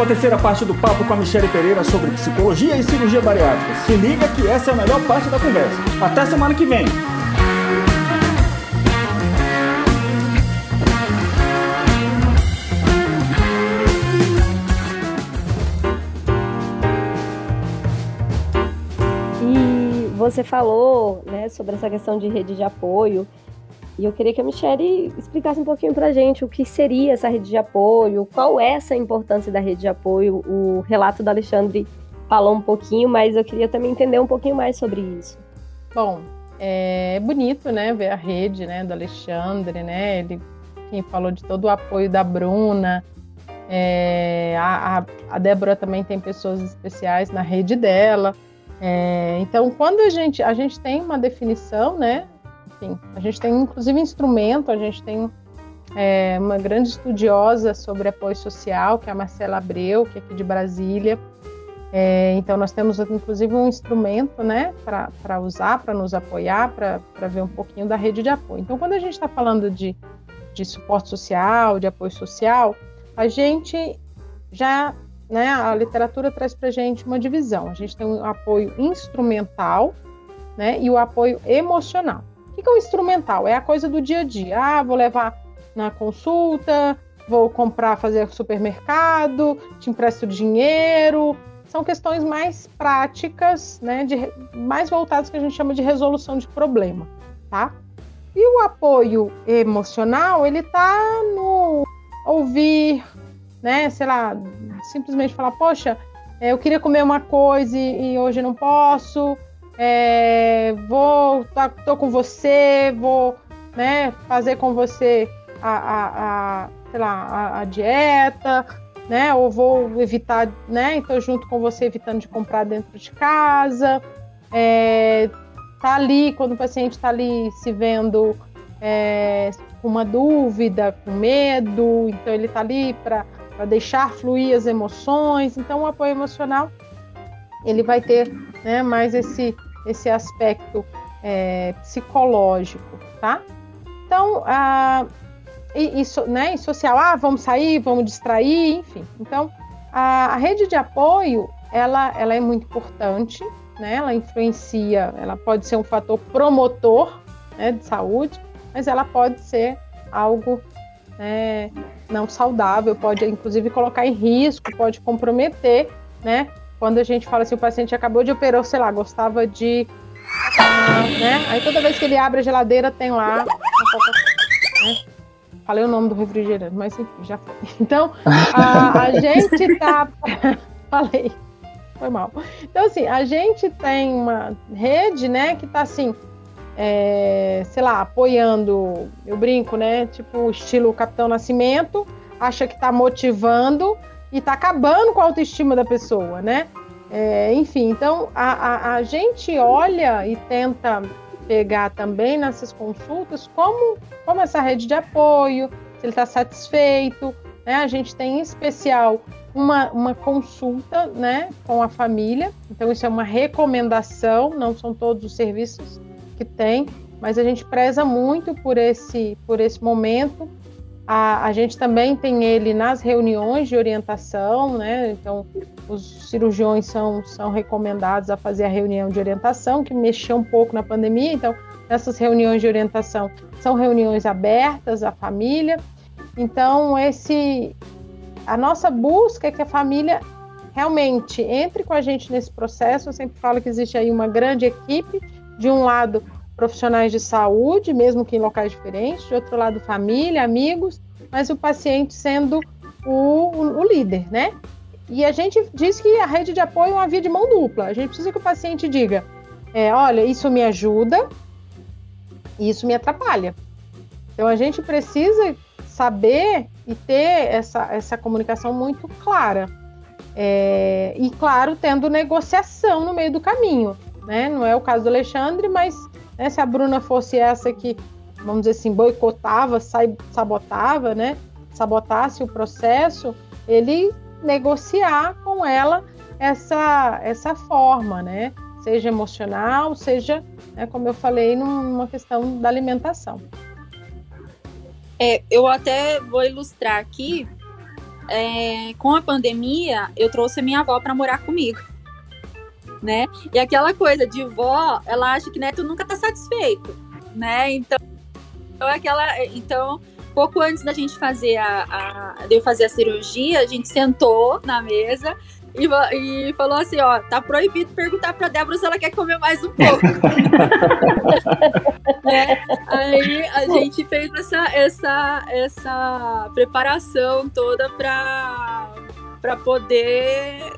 com a terceira parte do papo com a Michelle Pereira sobre psicologia e cirurgia bariátrica. Se liga que essa é a melhor parte da conversa. Até semana que vem! E você falou né, sobre essa questão de rede de apoio e eu queria que a Michelle explicasse um pouquinho para a gente o que seria essa rede de apoio, qual é essa importância da rede de apoio. O relato da Alexandre falou um pouquinho, mas eu queria também entender um pouquinho mais sobre isso. Bom, é bonito, né, ver a rede, né, do Alexandre, né, ele quem falou de todo o apoio da Bruna, é, a, a, Débora também tem pessoas especiais na rede dela. É, então, quando a gente, a gente tem uma definição, né, enfim, a gente tem inclusive instrumento, a gente tem é, uma grande estudiosa sobre apoio social, que é a Marcela Abreu, que é aqui de Brasília. É, então, nós temos inclusive um instrumento né, para usar, para nos apoiar, para ver um pouquinho da rede de apoio. Então, quando a gente está falando de, de suporte social, de apoio social, a gente já, né, a literatura traz para a gente uma divisão. A gente tem o apoio instrumental né, e o apoio emocional. Que é o instrumental? É a coisa do dia a dia. Ah, vou levar na consulta, vou comprar, fazer supermercado, te empresto dinheiro. São questões mais práticas, né, de, mais voltadas que a gente chama de resolução de problema, tá? E o apoio emocional, ele tá no ouvir, né, sei lá, simplesmente falar, poxa, eu queria comer uma coisa e hoje não posso, é, vou tá, tô com você, vou né, fazer com você a, a, a sei lá, a, a, dieta, né? Ou vou evitar, né? Então junto com você evitando de comprar dentro de casa. É, tá ali quando o paciente está ali se vendo é, com uma dúvida, com medo, então ele está ali para deixar fluir as emoções. Então o apoio emocional ele vai ter né, mais esse esse aspecto é, psicológico, tá? Então, a, e, e, né, e social, ah, vamos sair, vamos distrair, enfim. Então, a, a, rede de apoio, ela, ela é muito importante, né? Ela influencia, ela pode ser um fator promotor né, de saúde, mas ela pode ser algo né, não saudável, pode inclusive colocar em risco, pode comprometer, né? Quando a gente fala assim, o paciente acabou de operar, sei lá, gostava de. Né? Aí toda vez que ele abre a geladeira, tem lá. Né? Falei o nome do refrigerante, mas enfim, já foi. Então, a, a gente tá. Falei. Foi mal. Então, assim, a gente tem uma rede, né, que tá assim. É, sei lá, apoiando, eu brinco, né? Tipo, estilo Capitão Nascimento, acha que tá motivando, e está acabando com a autoestima da pessoa, né? É, enfim, então a, a, a, gente olha e tenta pegar também nessas consultas como, como essa rede de apoio, se ele está satisfeito. Né? A gente tem em especial uma, uma consulta né, com a família, então isso é uma recomendação, não são todos os serviços que tem, mas a gente preza muito por esse, por esse momento a, a gente também tem ele nas reuniões de orientação, né? Então, os cirurgiões são, são recomendados a fazer a reunião de orientação, que mexeu um pouco na pandemia. Então, essas reuniões de orientação são reuniões abertas à família. Então, esse a nossa busca é que a família realmente entre com a gente nesse processo. Eu sempre falo que existe aí uma grande equipe, de um lado profissionais de saúde, mesmo que em locais diferentes, de outro lado, família, amigos, mas o paciente sendo o, o, o líder, né? E a gente diz que a rede de apoio é uma via de mão dupla. A gente precisa que o paciente diga: é, olha, isso me ajuda e isso me atrapalha. Então a gente precisa saber e ter essa, essa comunicação muito clara. É, e claro, tendo negociação no meio do caminho. Né? Não é o caso do Alexandre, mas né? Se a Bruna fosse essa que, vamos dizer assim, boicotava, sabotava, né? Sabotasse o processo, ele negociar com ela essa, essa forma, né? Seja emocional, seja, né, como eu falei, numa questão da alimentação. É, eu até vou ilustrar aqui é, com a pandemia, eu trouxe a minha avó para morar comigo. Né? E aquela coisa de vó, ela acha que neto nunca tá satisfeito, né? Então, então aquela, então pouco antes da gente fazer a, a, de eu fazer a cirurgia, a gente sentou na mesa e, e falou assim, ó, tá proibido perguntar pra Débora se ela quer comer mais um pouco. é, aí a gente fez essa, essa, essa preparação toda pra, pra poder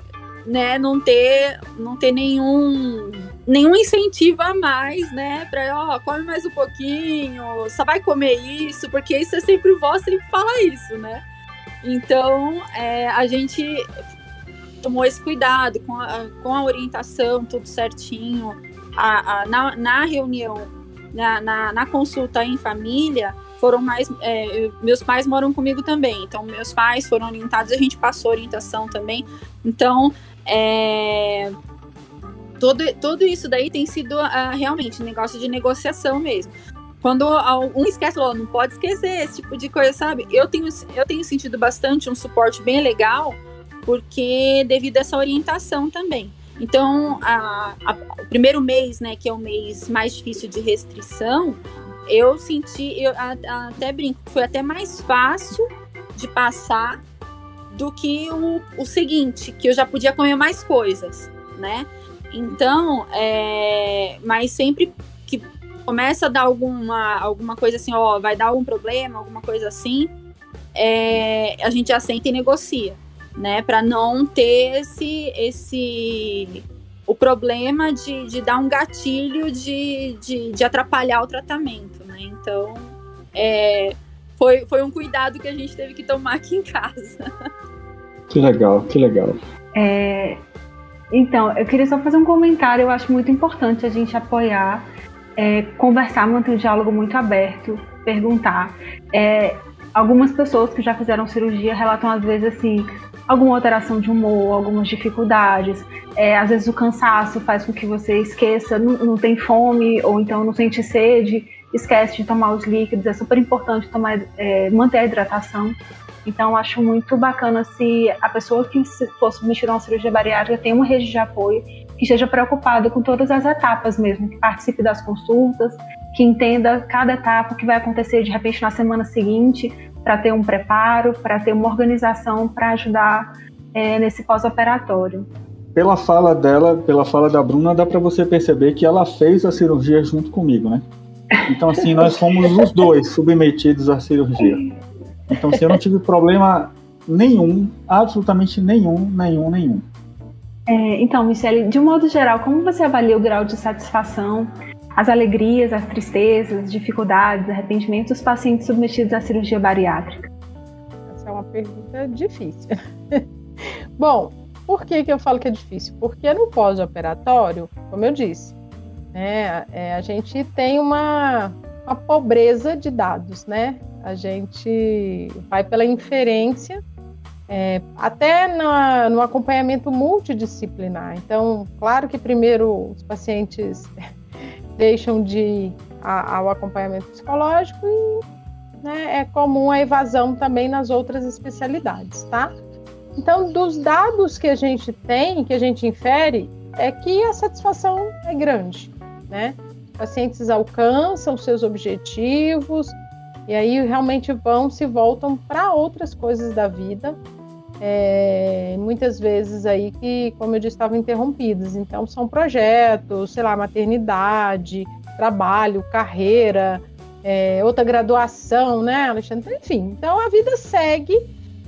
né, não ter, não ter nenhum nenhum incentivo a mais, né? Pra, ó, come mais um pouquinho, só vai comer isso, porque isso é sempre vó, sempre fala isso, né? Então, é, a gente tomou esse cuidado com a, com a orientação, tudo certinho. A, a na, na, reunião, na, na, na, consulta em família, foram mais. É, meus pais moram comigo também, então meus pais foram orientados, a gente passou orientação também. Então, é, todo, tudo isso daí tem sido uh, realmente um negócio de negociação mesmo. Quando um esquece, não pode esquecer esse tipo de coisa, sabe? Eu tenho, eu tenho sentido bastante um suporte bem legal porque devido a essa orientação também. Então, a, a, o primeiro mês, né, que é o mês mais difícil de restrição, eu senti, eu a, até brinco, foi até mais fácil de passar do que o, o seguinte, que eu já podia comer mais coisas, né? Então, é, mas sempre que começa a dar alguma, alguma coisa assim, ó, vai dar algum problema, alguma coisa assim, é, a gente já senta e negocia né? Para não ter esse, esse o problema de, de dar um gatilho de, de, de atrapalhar o tratamento, né? Então, é, foi, foi um cuidado que a gente teve que tomar aqui em casa. Que legal, que legal. É, então, eu queria só fazer um comentário. Eu acho muito importante a gente apoiar, é, conversar, manter o diálogo muito aberto, perguntar. É, algumas pessoas que já fizeram cirurgia relatam às vezes assim, alguma alteração de humor, algumas dificuldades. É, às vezes o cansaço faz com que você esqueça, não, não, tem fome ou então não sente sede, esquece de tomar os líquidos. É super importante tomar, é, manter a hidratação. Então, acho muito bacana se a pessoa que for submetida a uma cirurgia bariátrica tem uma rede de apoio que esteja preocupada com todas as etapas mesmo, que participe das consultas, que entenda cada etapa que vai acontecer de repente na semana seguinte, para ter um preparo, para ter uma organização para ajudar é, nesse pós-operatório. Pela fala dela, pela fala da Bruna, dá para você perceber que ela fez a cirurgia junto comigo, né? Então, assim, nós fomos os dois submetidos à cirurgia. Então, assim, eu não tive problema nenhum, absolutamente nenhum, nenhum, nenhum. É, então, Michele, de um modo geral, como você avalia o grau de satisfação as alegrias, as tristezas, dificuldades, arrependimentos dos pacientes submetidos à cirurgia bariátrica? Essa é uma pergunta difícil. Bom, por que, que eu falo que é difícil? Porque no pós-operatório, como eu disse, né, é, a gente tem uma, uma pobreza de dados, né? A gente vai pela inferência, é, até na, no acompanhamento multidisciplinar. Então, claro que primeiro os pacientes deixam de ir ao acompanhamento psicológico e né, é comum a evasão também nas outras especialidades, tá? Então, dos dados que a gente tem, que a gente infere, é que a satisfação é grande, né? Pacientes alcançam seus objetivos e aí realmente vão, se voltam para outras coisas da vida, é, muitas vezes aí que, como eu disse, estavam interrompidas. Então, são projetos, sei lá, maternidade, trabalho, carreira, é, outra graduação, né, Alexandre? Enfim, então a vida segue.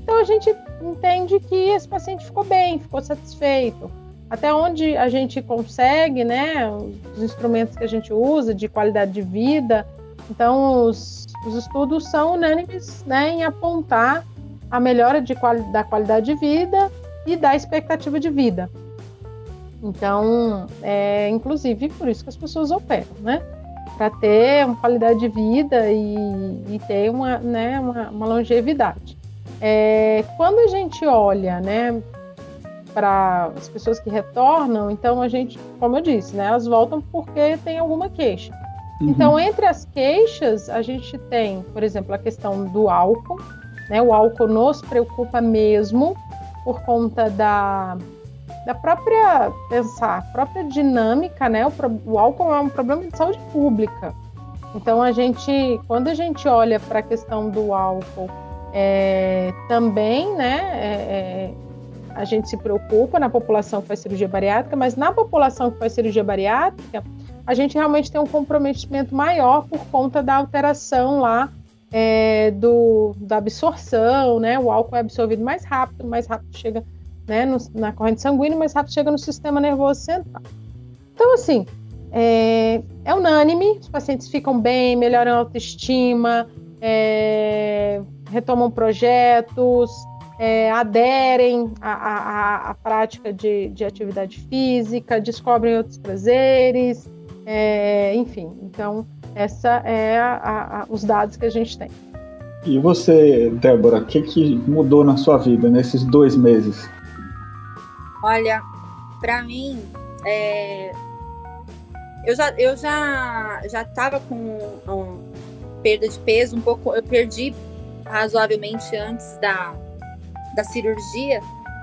Então, a gente entende que esse paciente ficou bem, ficou satisfeito. Até onde a gente consegue, né, os instrumentos que a gente usa de qualidade de vida. Então, os, os estudos são unânimes né, em apontar a melhora de da qualidade de vida e da expectativa de vida. Então, é inclusive por isso que as pessoas operam, né? Para ter uma qualidade de vida e, e ter uma, né, uma, uma longevidade. É, quando a gente olha, né, para as pessoas que retornam, então a gente, como eu disse, né, elas voltam porque tem alguma queixa. Uhum. Então, entre as queixas, a gente tem, por exemplo, a questão do álcool, Né? O álcool nos preocupa mesmo por conta da, da própria pensar, própria dinâmica, né? O, o álcool é um problema de saúde pública. Então a gente, quando a gente olha para a questão do álcool, é, também, né? É, é, a gente se preocupa na população que faz cirurgia bariátrica, mas na população que faz cirurgia bariátrica, a gente realmente tem um comprometimento maior por conta da alteração lá é, do, da absorção, né? O álcool é absorvido mais rápido, mais rápido chega né, no, na corrente sanguínea, mais rápido chega no sistema nervoso central. Então, assim, é, é unânime, os pacientes ficam bem, melhoram a autoestima, é, retomam projetos, é, aderem à, à, à prática de, de, atividade física, descobrem outros prazeres, é, enfim. Então, essa é a, a, os dados que a gente tem. E você, Débora, o que, que mudou na sua vida nesses dois meses? Olha, para mim, é... eu já eu já já estava com um, perda de peso um pouco, eu perdi razoavelmente antes da da cirurgia,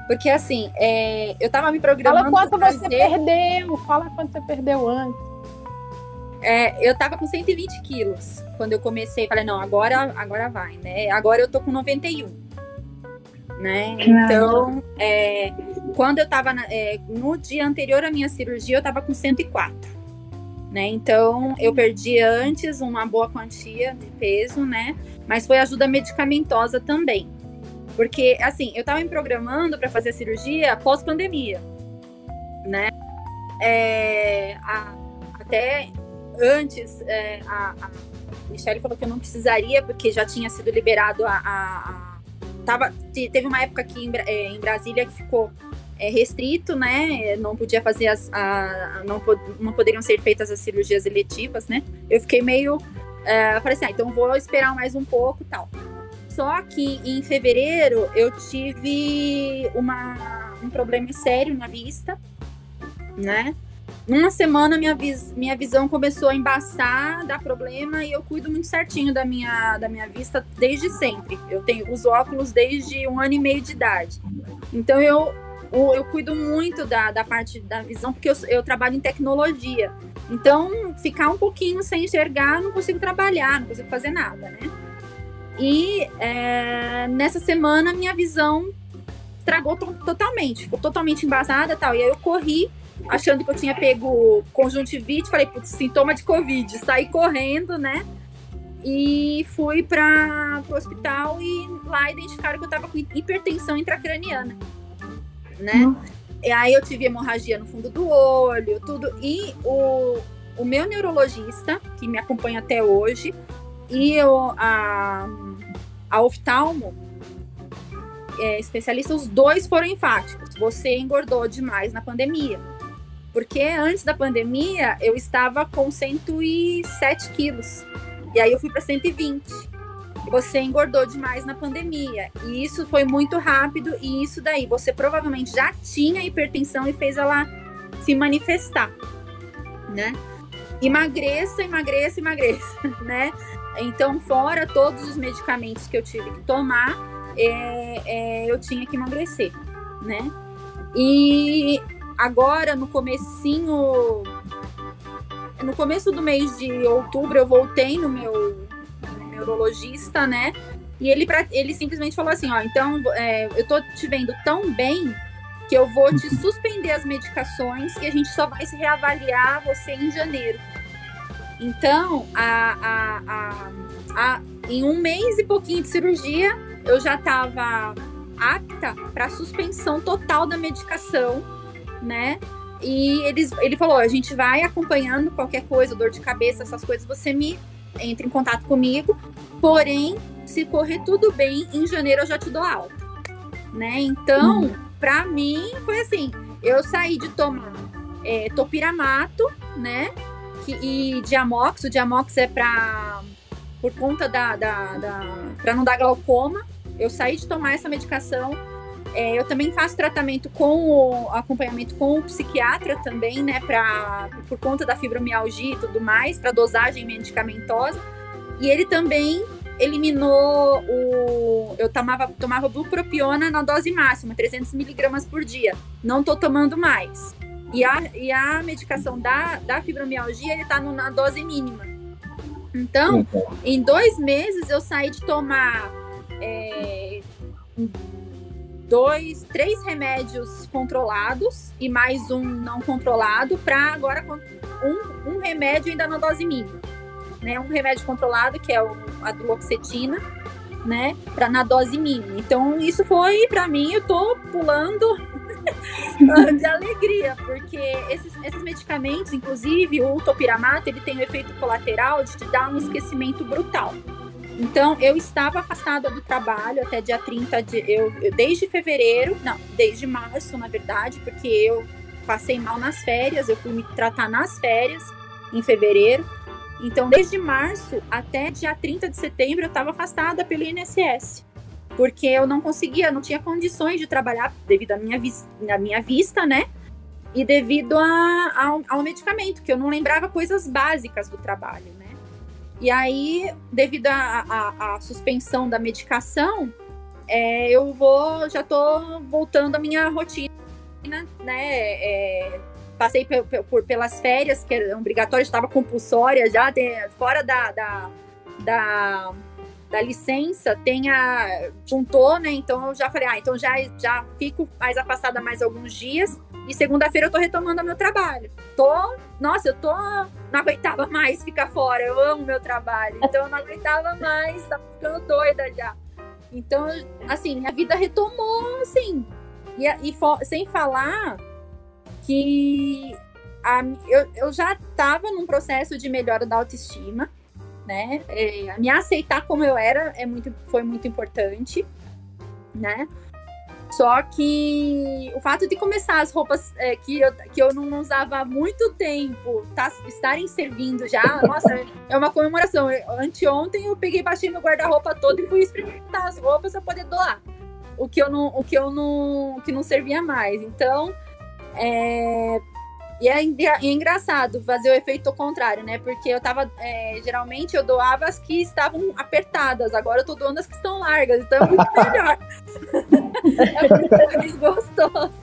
porque assim, é, eu tava me programando. Fala quanto fazer... você perdeu, fala quanto você perdeu antes. É, eu tava com 120 quilos quando eu comecei. Falei, não, agora, agora vai, né? Agora eu tô com 91. Né? Então, é, quando eu tava na, é, no dia anterior à minha cirurgia, eu tava com 104. Né? Então, eu perdi antes uma boa quantia de peso, né? Mas foi ajuda medicamentosa também. Porque, assim, eu tava me programando para fazer a cirurgia pós-pandemia, né? É, a, até antes, é, a, a Michelle falou que eu não precisaria, porque já tinha sido liberado a. a, a tava, teve uma época aqui em, é, em Brasília que ficou é, restrito, né? Não podia fazer as. A, não, não poderiam ser feitas as cirurgias eletivas, né? Eu fiquei meio. É, falei assim, ah, então vou esperar mais um pouco tal. Só que em fevereiro eu tive uma, um problema sério na vista, né? Numa semana minha, vis, minha visão começou a embaçar, dar problema e eu cuido muito certinho da minha, da minha vista desde sempre. Eu tenho os óculos desde um ano e meio de idade. Então eu, eu, eu cuido muito da, da parte da visão porque eu, eu trabalho em tecnologia. Então, ficar um pouquinho sem enxergar, não consigo trabalhar, não consigo fazer nada, né? E é, nessa semana minha visão estragou totalmente, ficou totalmente embasada tal. E aí eu corri, achando que eu tinha pego conjuntivite, falei, putz, sintoma de Covid. Saí correndo, né? E fui para o hospital e lá identificaram que eu estava com hipertensão intracraniana, né? E aí eu tive hemorragia no fundo do olho, tudo. E o, o meu neurologista, que me acompanha até hoje, e eu, a, a oftalmo, é, especialista, os dois foram enfáticos. Você engordou demais na pandemia. Porque antes da pandemia eu estava com 107 quilos. E aí eu fui para 120. Você engordou demais na pandemia. E isso foi muito rápido. E isso daí, você provavelmente já tinha hipertensão e fez ela se manifestar, né? Emagreça, emagreça, emagreça, né? Então, fora todos os medicamentos que eu tive que tomar, é, é, eu tinha que emagrecer, né? E agora, no comecinho... No começo do mês de outubro, eu voltei no meu neurologista, né? E ele, ele simplesmente falou assim, ó, então, é, eu tô te vendo tão bem que eu vou te suspender as medicações e a gente só vai se reavaliar você em janeiro. Então, a, a, a, em um mês e pouquinho de cirurgia, eu já estava apta para suspensão total da medicação, né? E eles, ele falou: a gente vai acompanhando qualquer coisa, dor de cabeça, essas coisas, você me entra em contato comigo. Porém, se correr tudo bem, em janeiro eu já te dou alta, né? Então, uhum. para mim foi assim: eu saí de tomar é, topiramato, né? Que, e Diamox, o Diamox é para por conta da, da, da para não dar glaucoma. Eu saí de tomar essa medicação. É, eu também faço tratamento com o acompanhamento com o psiquiatra também, né, para por conta da fibromialgia e tudo mais, para dosagem medicamentosa. E ele também eliminou o. Eu tomava, tomava bupropiona na dose máxima, 300 miligramas por dia. Não tô tomando mais. E a, e a medicação da, da fibromialgia, ele tá na dose mínima. Então, em dois meses eu saí de tomar é, dois, três remédios controlados e mais um não controlado para agora um, um remédio ainda na dose mínima. Né? Um remédio controlado, que é o, a duloxetina, né? Pra, na dose mínima. Então, isso foi, para mim, eu tô pulando de alegria, porque esses, esses medicamentos, inclusive o topiramato, ele tem o efeito colateral de te dar um esquecimento brutal. Então, eu estava afastada do trabalho até dia 30 de. Eu, eu, desde fevereiro, não, desde março, na verdade, porque eu passei mal nas férias, eu fui me tratar nas férias em fevereiro. Então, desde março até dia 30 de setembro, eu estava afastada pelo INSS. Porque eu não conseguia, não tinha condições de trabalhar devido à minha, vis à minha vista, né? E devido a, ao, ao medicamento, que eu não lembrava coisas básicas do trabalho, né? E aí, devido à suspensão da medicação, é, eu vou, já tô voltando à minha rotina, né? É, passei por, por, pelas férias, que eram obrigatórias, estava compulsória já, fora da, da, da, da, licença, tem a, juntou, né? Então eu já falei, ah, então já, já fico mais afastada mais alguns dias. E segunda-feira eu tô retomando meu trabalho. Tô, nossa, eu tô, não aguentava mais ficar fora. Eu amo meu trabalho. Então eu não aguentava mais, tava ficando doida já. Então, assim, minha vida retomou, assim. E, e sem falar que a, eu, eu já tava num processo de melhora da autoestima, né? É, me aceitar como eu era é muito, foi muito importante, né? Só que o fato de começar as roupas é, que, eu, que eu não usava há muito tempo tá, estarem servindo já, nossa, é uma comemoração. anteontem eu peguei, baixei meu guarda-roupa todo e fui experimentar as roupas para poder doar. O que eu não, o que eu não, que não servia mais. Então, é, e é, é, engraçado fazer o efeito contrário, né? Porque eu tava. É, geralmente eu doava as que estavam apertadas, agora eu tô doando as que estão largas, então é muito melhor. é muito mais gostoso.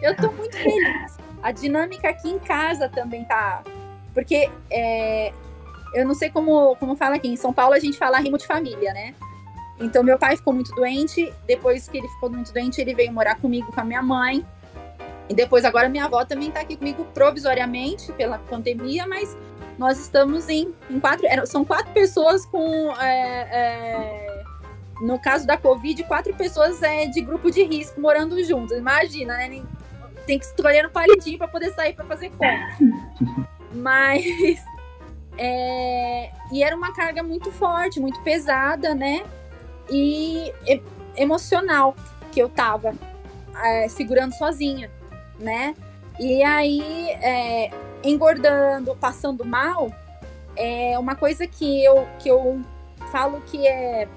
Eu tô muito feliz. A dinâmica aqui em casa também tá. Porque é, eu não sei como, como fala aqui. Em São Paulo a gente fala rimo de família, né? Então meu pai ficou muito doente. Depois que ele ficou muito doente, ele veio morar comigo com a minha mãe. E depois, agora minha avó também está aqui comigo provisoriamente pela pandemia, mas nós estamos em, em quatro. São quatro pessoas com. É, é, no caso da Covid, quatro pessoas é, de grupo de risco morando juntos. Imagina, né? Tem que escolher no palitinho para poder sair para fazer compra. Mas. É, e era uma carga muito forte, muito pesada, né? E emocional que eu tava é, segurando sozinha né? E aí, é, engordando, passando mal, é uma coisa que eu, que eu falo que é,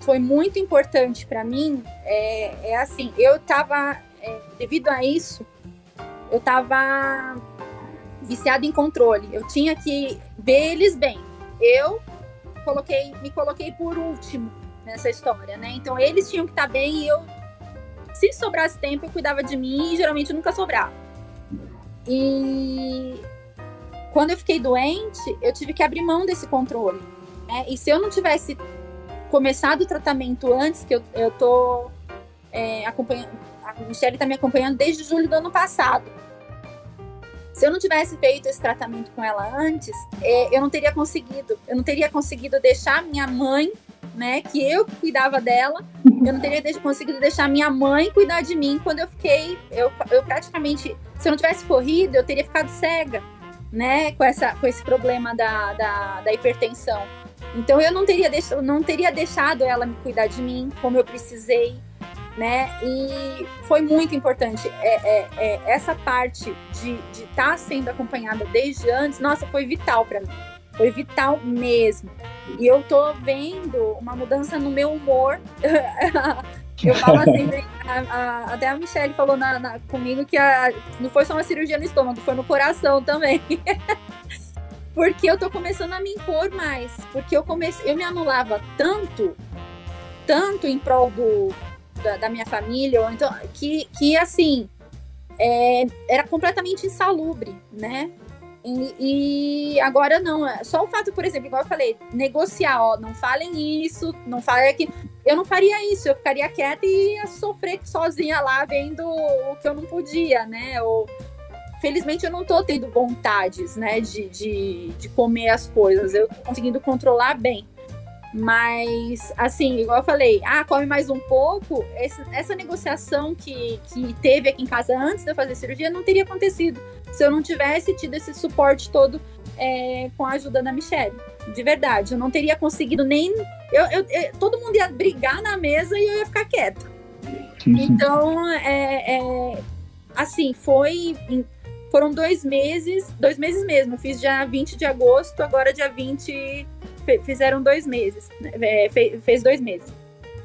foi muito importante para mim é, é, assim, eu tava, é, devido a isso, eu tava viciada em controle. Eu tinha que ver eles bem. Eu coloquei, me coloquei por último nessa história, né? Então eles tinham que estar tá bem e eu se sobrasse tempo, eu cuidava de mim e geralmente nunca sobrava. E quando eu fiquei doente, eu tive que abrir mão desse controle. Né? E se eu não tivesse começado o tratamento antes, que eu, eu tô é, acompanhando, a Michelle está me acompanhando desde julho do ano passado. Se eu não tivesse feito esse tratamento com ela antes, é, eu não teria conseguido. Eu não teria conseguido deixar minha mãe né? Que eu cuidava dela. Eu não teria conseguido deixar minha mãe cuidar de mim quando eu fiquei. Eu, eu praticamente. Se eu não tivesse corrido, eu teria ficado cega, né? Com, essa, com esse problema da, da, da hipertensão. Então eu não teria, deix, não teria deixado ela me cuidar de mim como eu precisei, né? E foi muito importante. É, é, é essa parte de estar tá sendo acompanhada desde antes, nossa, foi vital para mim. Foi vital mesmo. E eu tô vendo uma mudança no meu humor. eu falo assim, a, a, até a Michelle falou na, na, comigo que a, não foi só uma cirurgia no estômago, foi no coração também. porque eu tô começando a me impor mais. Porque eu comecei, eu me anulava tanto, tanto em prol do, da, da minha família, ou então, que, que assim, é, era completamente insalubre, né? E, e, agora não, é só o fato, por exemplo, igual eu falei, negociar, ó, não falem isso, não falem que eu não faria isso, eu ficaria quieta e ia sofrer sozinha lá vendo o que eu não podia, né? Ou felizmente eu não tô tendo vontades, né, de, de, de comer as coisas. Eu tô conseguindo controlar bem. Mas, assim, igual eu falei, ah, come mais um pouco. Essa, essa negociação que, que teve aqui em casa antes de eu fazer cirurgia não teria acontecido se eu não tivesse tido esse suporte todo é, com a ajuda da Michelle. De verdade, eu não teria conseguido nem. Eu, eu, eu, todo mundo ia brigar na mesa e eu ia ficar quieta. Então, é, é, assim, foi foram dois meses, dois meses mesmo. Eu fiz dia 20 de agosto, agora dia 20 fizeram dois meses. Né? É, fez dois meses.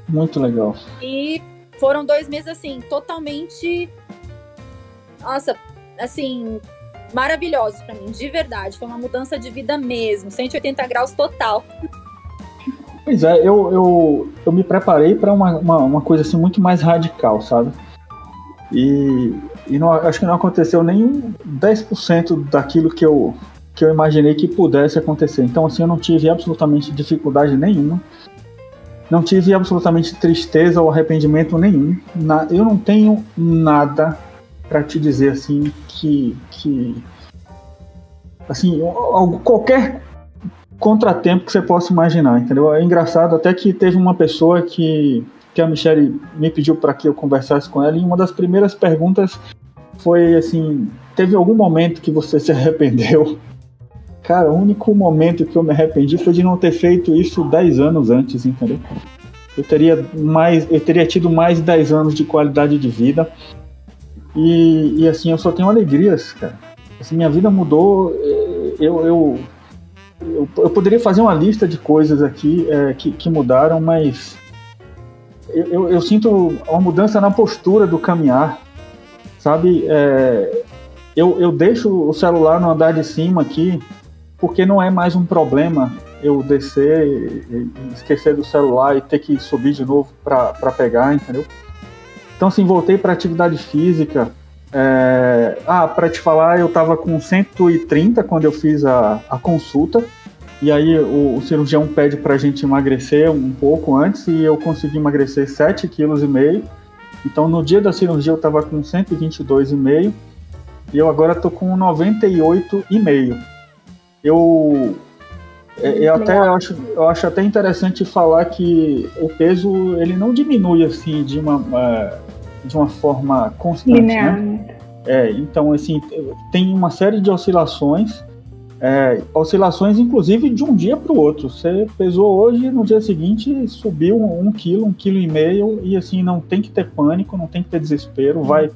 Muito legal. E foram dois meses assim, totalmente. Nossa, assim, maravilhosos para mim, de verdade. Foi uma mudança de vida mesmo, 180 graus total. Pois é, eu, eu, eu me preparei para uma, uma, uma, coisa assim muito mais radical, sabe? E, e não, acho que não aconteceu nem 10% daquilo que eu, que eu imaginei que pudesse acontecer. Então, assim, eu não tive absolutamente dificuldade nenhuma. Não tive absolutamente tristeza ou arrependimento nenhum. Na, eu não tenho nada para te dizer assim que, que assim qualquer contratempo que você possa imaginar, entendeu? É engraçado até que teve uma pessoa que que a Michelle me pediu para que eu conversasse com ela, e uma das primeiras perguntas foi assim: teve algum momento que você se arrependeu? Cara, o único momento que eu me arrependi foi de não ter feito isso 10 anos antes, entendeu? Eu teria mais, eu teria tido mais 10 anos de qualidade de vida. E, e assim, eu só tenho alegrias, cara. Assim, minha vida mudou. Eu, eu, eu, eu poderia fazer uma lista de coisas aqui é, que, que mudaram, mas eu, eu, eu, sinto uma mudança na postura do caminhar, sabe? É, eu, eu deixo o celular no andar de cima aqui, porque não é mais um problema eu descer esquecer do celular e ter que subir de novo para pegar, entendeu? Então, assim, voltei para atividade física. É... Ah, para te falar, eu estava com 130 quando eu fiz a, a consulta. E aí o, o cirurgião pede para a gente emagrecer um pouco antes e eu consegui emagrecer 7,5 kg. Então no dia da cirurgia eu estava com 122,5 e eu agora estou com 98,5. Eu, é, eu até acho, eu acho até interessante falar que o peso ele não diminui assim de uma, é, de uma forma constante, Linear. né? É, então assim tem uma série de oscilações é, oscilações, inclusive, de um dia para o outro. Você pesou hoje, no dia seguinte subiu um, quilo, um quilo e meio, e assim, não tem que ter pânico, não tem que ter desespero, vai,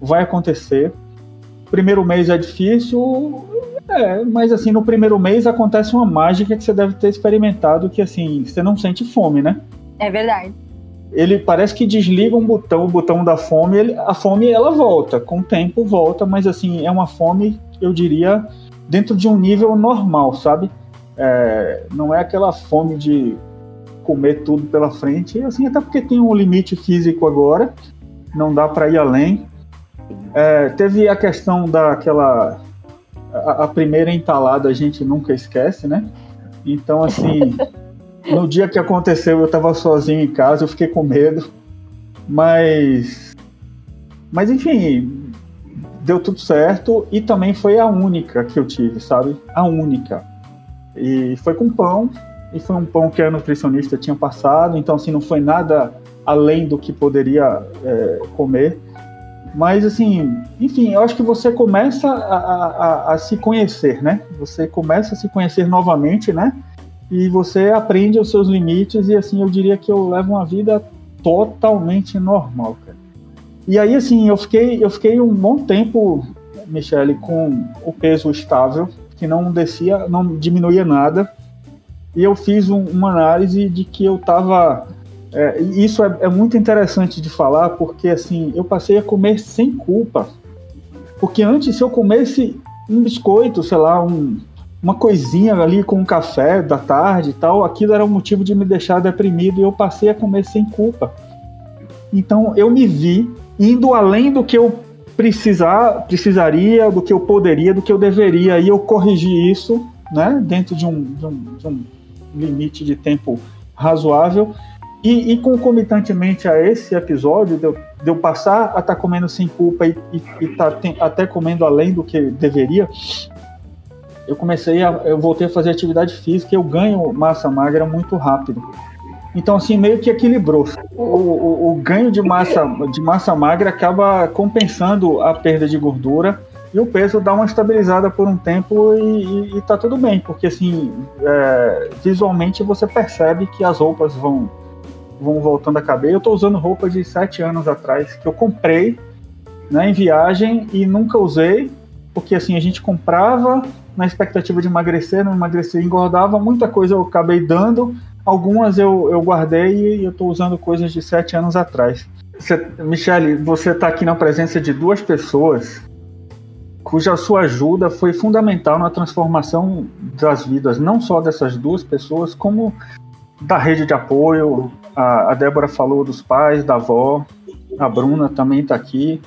vai acontecer. Primeiro mês é difícil, é, mas assim, no primeiro mês acontece uma mágica que você deve ter experimentado, que assim, você não sente fome, né? É verdade. Ele parece que desliga um botão, o botão da fome, ele, a fome ela volta, com o tempo volta, mas assim, é uma fome, eu diria, dentro de um nível normal, sabe? É, não é aquela fome de comer tudo pela frente, assim, até porque tem um limite físico agora, não dá para ir além. É, teve a questão daquela. A, a, primeira entalada a gente nunca esquece, né? Então, assim, no dia que aconteceu eu estava sozinho em casa, eu fiquei com medo, mas. Mas, enfim, deu tudo certo e também foi a única que eu tive, sabe? A única. E foi com pão, e foi um pão que a nutricionista tinha passado, então assim, não foi nada além do que poderia é, comer. Mas assim, enfim, eu acho que você começa a, a, a, se conhecer, né? Você começa a se conhecer novamente, né? E você aprende os seus limites, e assim, eu diria que eu levo uma vida totalmente normal, cara. E aí, assim, eu fiquei, eu fiquei um bom tempo, Michele, com o peso estável, que não descia, não diminuía nada. E eu fiz um, uma análise de que eu estava. É, isso é, é, muito interessante de falar, porque assim, eu passei a comer sem culpa. Porque antes, se eu comesse um biscoito, sei lá, um, uma coisinha ali com um café da tarde e tal, aquilo era um motivo de me deixar deprimido e eu passei a comer sem culpa. Então eu me vi indo além do que eu precisar, precisaria, do que eu poderia, do que eu deveria, e eu corrigi isso, né, dentro de um, de um, de um limite de tempo razoável. E, e, concomitantemente a esse episódio, de eu, de eu passar a estar tá comendo sem culpa e, estar tá, até comendo além do que deveria, eu comecei a, eu voltei a fazer atividade física e eu ganho massa magra muito rápido. Então, assim, meio que equilibrou. O, o, o, ganho de massa, de massa magra acaba compensando a perda de gordura e o peso dá uma estabilizada por um tempo e, e, e tá tudo bem, porque, assim, é, visualmente você percebe que as roupas vão, vão voltando a caber. Eu estou usando roupa de sete anos atrás, que eu comprei né, em viagem e nunca usei, porque, assim, a gente comprava na expectativa de emagrecer, não emagrecer, engordava, muita coisa eu acabei dando, algumas eu, eu guardei e eu estou usando coisas de sete anos atrás. Você, Michele, você está aqui na presença de duas pessoas cuja sua ajuda foi fundamental na transformação das vidas, não só dessas duas pessoas, como da rede de apoio. A, a Débora falou dos pais, da avó, a Bruna também está aqui.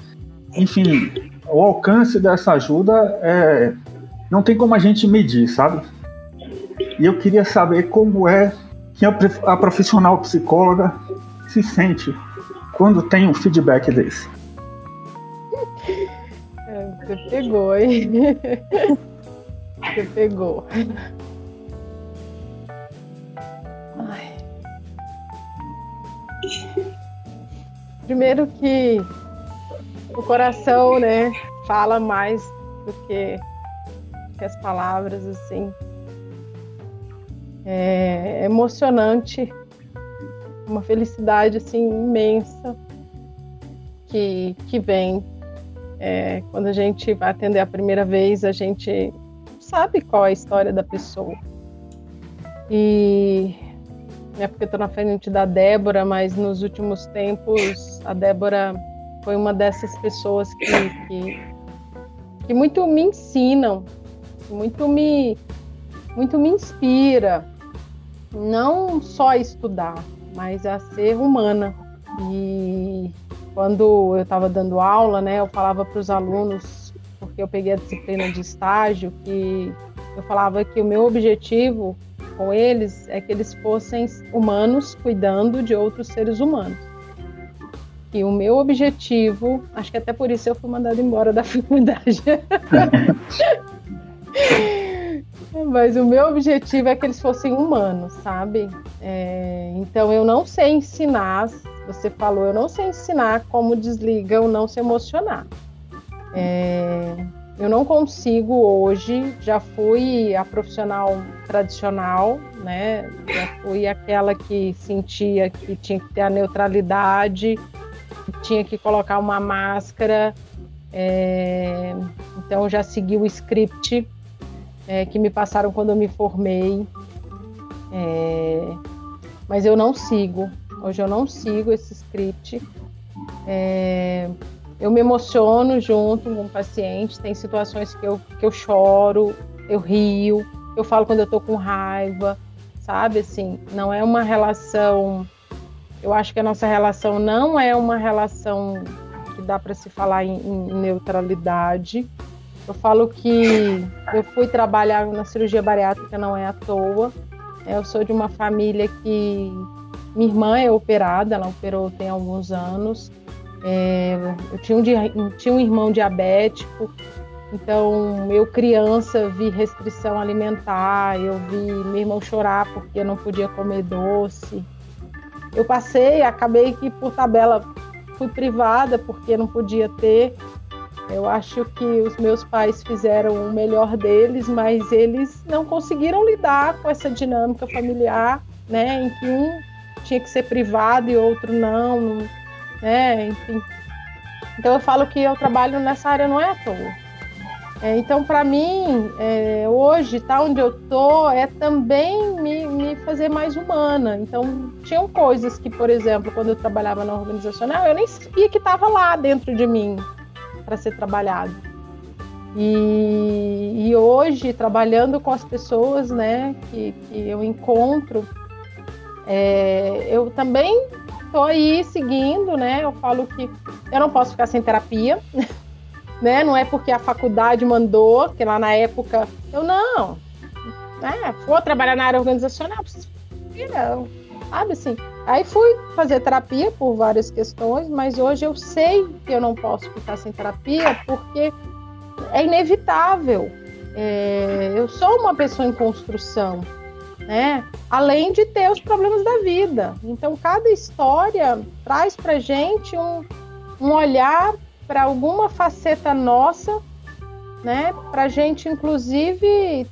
Enfim, o alcance dessa ajuda é não tem como a gente medir, sabe? E eu queria saber como é que a profissional psicóloga se sente quando tem um feedback desse. Você pegou, hein? Você pegou. Primeiro que o coração, né, fala mais do que que as palavras, assim. É emocionante, uma felicidade, assim, imensa que, que vem. É, quando a gente vai atender a primeira vez, a gente sabe qual é a história da pessoa. E é porque estou na frente da Débora, mas nos últimos tempos a Débora foi uma dessas pessoas que, que, que muito me ensinam muito me, muito me inspira, não só a estudar, mas a ser humana. E quando eu estava dando aula, né, eu falava para os alunos, porque eu peguei a disciplina de estágio, que eu falava que o meu objetivo com eles é que eles fossem humanos cuidando de outros seres humanos. E o meu objetivo, acho que até por isso eu fui mandada embora da faculdade. Mas o meu objetivo é que eles fossem humanos, sabe? É, então eu não sei ensinar, você falou, eu não sei ensinar como desliga o não se emocionar. É, eu não consigo hoje, já fui a profissional tradicional, né? Já fui aquela que sentia que tinha que ter a neutralidade, que tinha que colocar uma máscara. É, então já segui o script é, que me passaram quando eu me formei. É, mas eu não sigo. Hoje eu não sigo esse script. É, eu me emociono junto com o paciente. Tem situações que eu, que eu choro, eu rio, eu falo quando eu tô com raiva, sabe? Assim, não é uma relação. Eu acho que a nossa relação não é uma relação que dá para se falar em, em neutralidade. Eu falo que eu fui trabalhar na cirurgia bariátrica não é à toa. Eu sou de uma família que minha irmã é operada, ela operou tem alguns anos. É, eu tinha um, tinha um irmão diabético, então eu criança vi restrição alimentar, eu vi meu irmão chorar porque não podia comer doce. Eu passei, acabei que por tabela fui privada porque não podia ter. Eu acho que os meus pais fizeram o melhor deles, mas eles não conseguiram lidar com essa dinâmica familiar, né, em que um tinha que ser privado e outro não, né, enfim. Então eu falo que eu trabalho nessa área não é à toa. É, então, para mim, é, hoje, tá onde eu tô, é também me, me, fazer mais humana. Então, tinham coisas que, por exemplo, quando eu trabalhava na organizacional, eu nem sabia que estava lá dentro de mim para ser trabalhado. E, e hoje, trabalhando com as pessoas né, que, que eu encontro, é, eu também estou aí seguindo, né? Eu falo que eu não posso ficar sem terapia, né? Não é porque a faculdade mandou, que lá na época eu não, né? Vou trabalhar na área organizacional, preciso sabe assim? Aí fui fazer terapia por várias questões, mas hoje eu sei que eu não posso ficar sem terapia porque é inevitável. É, eu sou uma pessoa em construção, né? Além de ter os problemas da vida. Então, cada história traz para gente um, um olhar para alguma faceta nossa, né? Para gente, inclusive,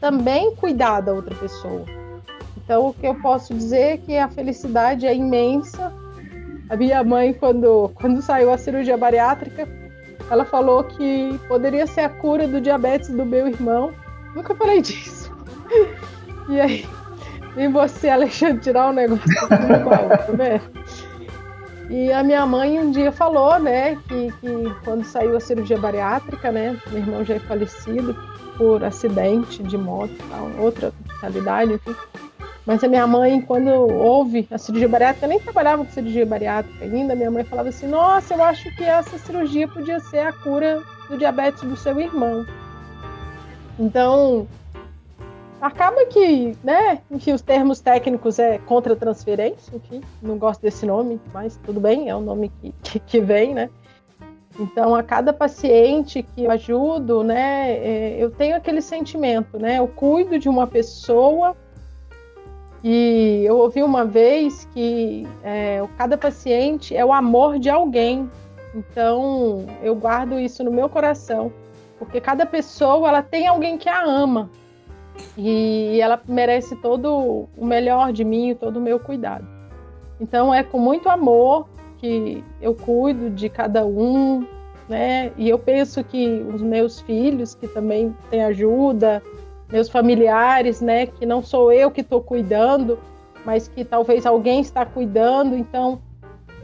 também cuidar da outra pessoa. Então, o que eu posso dizer é que a felicidade é imensa. A minha mãe, quando, quando saiu a cirurgia bariátrica, ela falou que poderia ser a cura do diabetes do meu irmão. Nunca falei disso. E aí, vem você, Alexandre, tirar um negócio tá vendo? E a minha mãe um dia falou, né, que, que quando saiu a cirurgia bariátrica, né, meu irmão já é falecido por acidente de moto, tal, outra realidade, enfim. Mas a minha mãe, quando houve a cirurgia bariátrica, nem trabalhava com cirurgia bariátrica ainda, minha mãe falava assim: Nossa, eu acho que essa cirurgia podia ser a cura do diabetes do seu irmão. Então, acaba que, né, enfim, os termos técnicos é contra-transferência, enfim, não gosto desse nome, mas tudo bem, é o nome que, que, que vem, né? Então, a cada paciente que eu ajudo, né, é, eu tenho aquele sentimento, né? Eu cuido de uma pessoa e eu ouvi uma vez que é, cada paciente é o amor de alguém. Então, eu guardo isso no meu coração, porque cada pessoa ela tem alguém que a ama e ela merece todo o melhor de mim, todo o meu cuidado. Então, é com muito amor que eu cuido de cada um, né? E eu penso que os meus filhos, que também têm ajuda, meus familiares, né, que não sou eu que estou cuidando, mas que talvez alguém está cuidando, então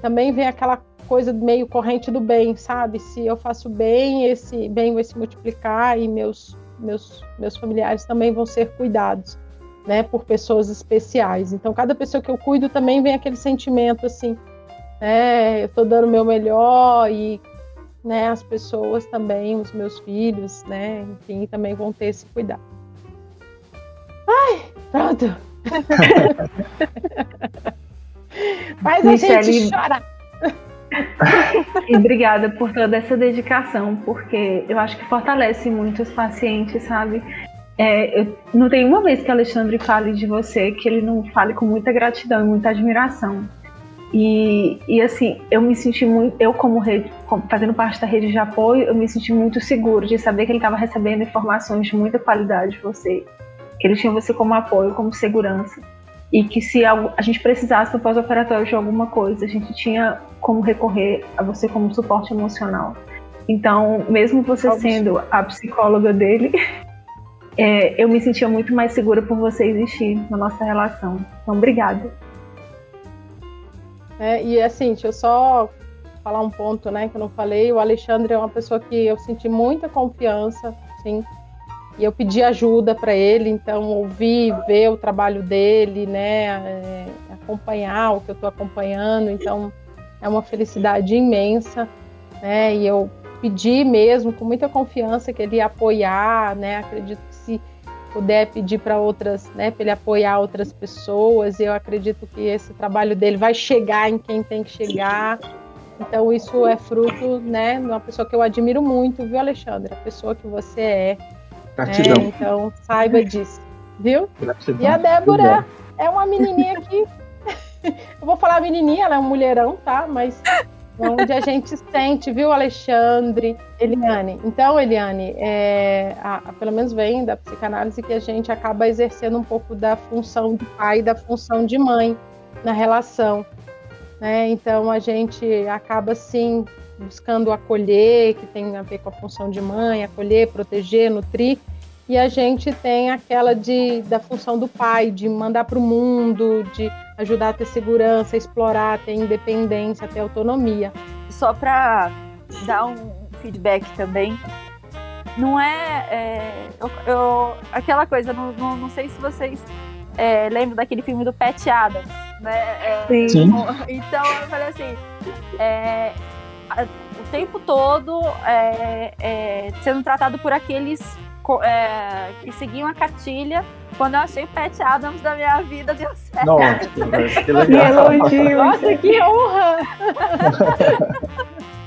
também vem aquela coisa meio corrente do bem, sabe? Se eu faço bem, esse bem vai se multiplicar e meus meus meus familiares também vão ser cuidados, né, por pessoas especiais. Então cada pessoa que eu cuido também vem aquele sentimento assim, né, eu estou dando o meu melhor e né, as pessoas também, os meus filhos, né, enfim, também vão ter esse cuidado. Ai, pronto. Faz Michele, a gente chorar. E obrigada por toda essa dedicação, porque eu acho que fortalece muito os pacientes, sabe? É, eu não tem uma vez que o Alexandre fale de você que ele não fale com muita gratidão e muita admiração. E, e assim, eu me senti muito, eu como rede, fazendo parte da rede de apoio, eu me senti muito seguro de saber que ele estava recebendo informações de muita qualidade de você que ele tinha você como apoio, como segurança. E que se a gente precisasse no pós-operatório de alguma coisa, a gente tinha como recorrer a você como suporte emocional. Então, mesmo você sendo a psicóloga dele, é, eu me sentia muito mais segura por você existir na nossa relação. Então, obrigada. É, e assim, deixa eu só falar um ponto, né, que eu não falei. O Alexandre é uma pessoa que eu senti muita confiança, sim, e eu pedi ajuda para ele, então ouvir, ver o trabalho dele, né, é, acompanhar o que eu estou acompanhando, então é uma felicidade imensa, né, e eu pedi mesmo com muita confiança que ele ia apoiar, né, acredito que se puder pedir para outras, né, para ele apoiar outras pessoas, eu acredito que esse trabalho dele vai chegar em quem tem que chegar. Então isso é fruto, né, de uma pessoa que eu admiro muito, viu, Alexandre? A pessoa que você é, Gratidão. É, então, saiba disso, viu? Gratidão. E a Débora é uma menininha que. Eu vou falar menininha, ela é um mulherão, tá? Mas é onde a gente sente, viu, Alexandre, Eliane. Então, Eliane, é, a, a, pelo menos vem da psicanálise que a gente acaba exercendo um pouco da função de pai e da função de mãe na relação. Né? Então, a gente acaba, sim, buscando acolher, que tem a ver com a função de mãe, acolher, proteger, nutrir, e a gente tem aquela de, da função do pai, de mandar para o mundo, de ajudar a ter segurança, explorar, ter independência, ter autonomia. Só para dar um feedback também, não é, é eu, eu, aquela coisa, não, não, não sei se vocês é, lembram daquele filme do Pat Adams, né? É, Sim. Então eu falei assim, é, o tempo todo é, é, sendo tratado por aqueles é, que seguiam a cartilha. Quando eu achei Pat Adams da minha vida, deu certo. Nossa, que legal. Nossa, que honra!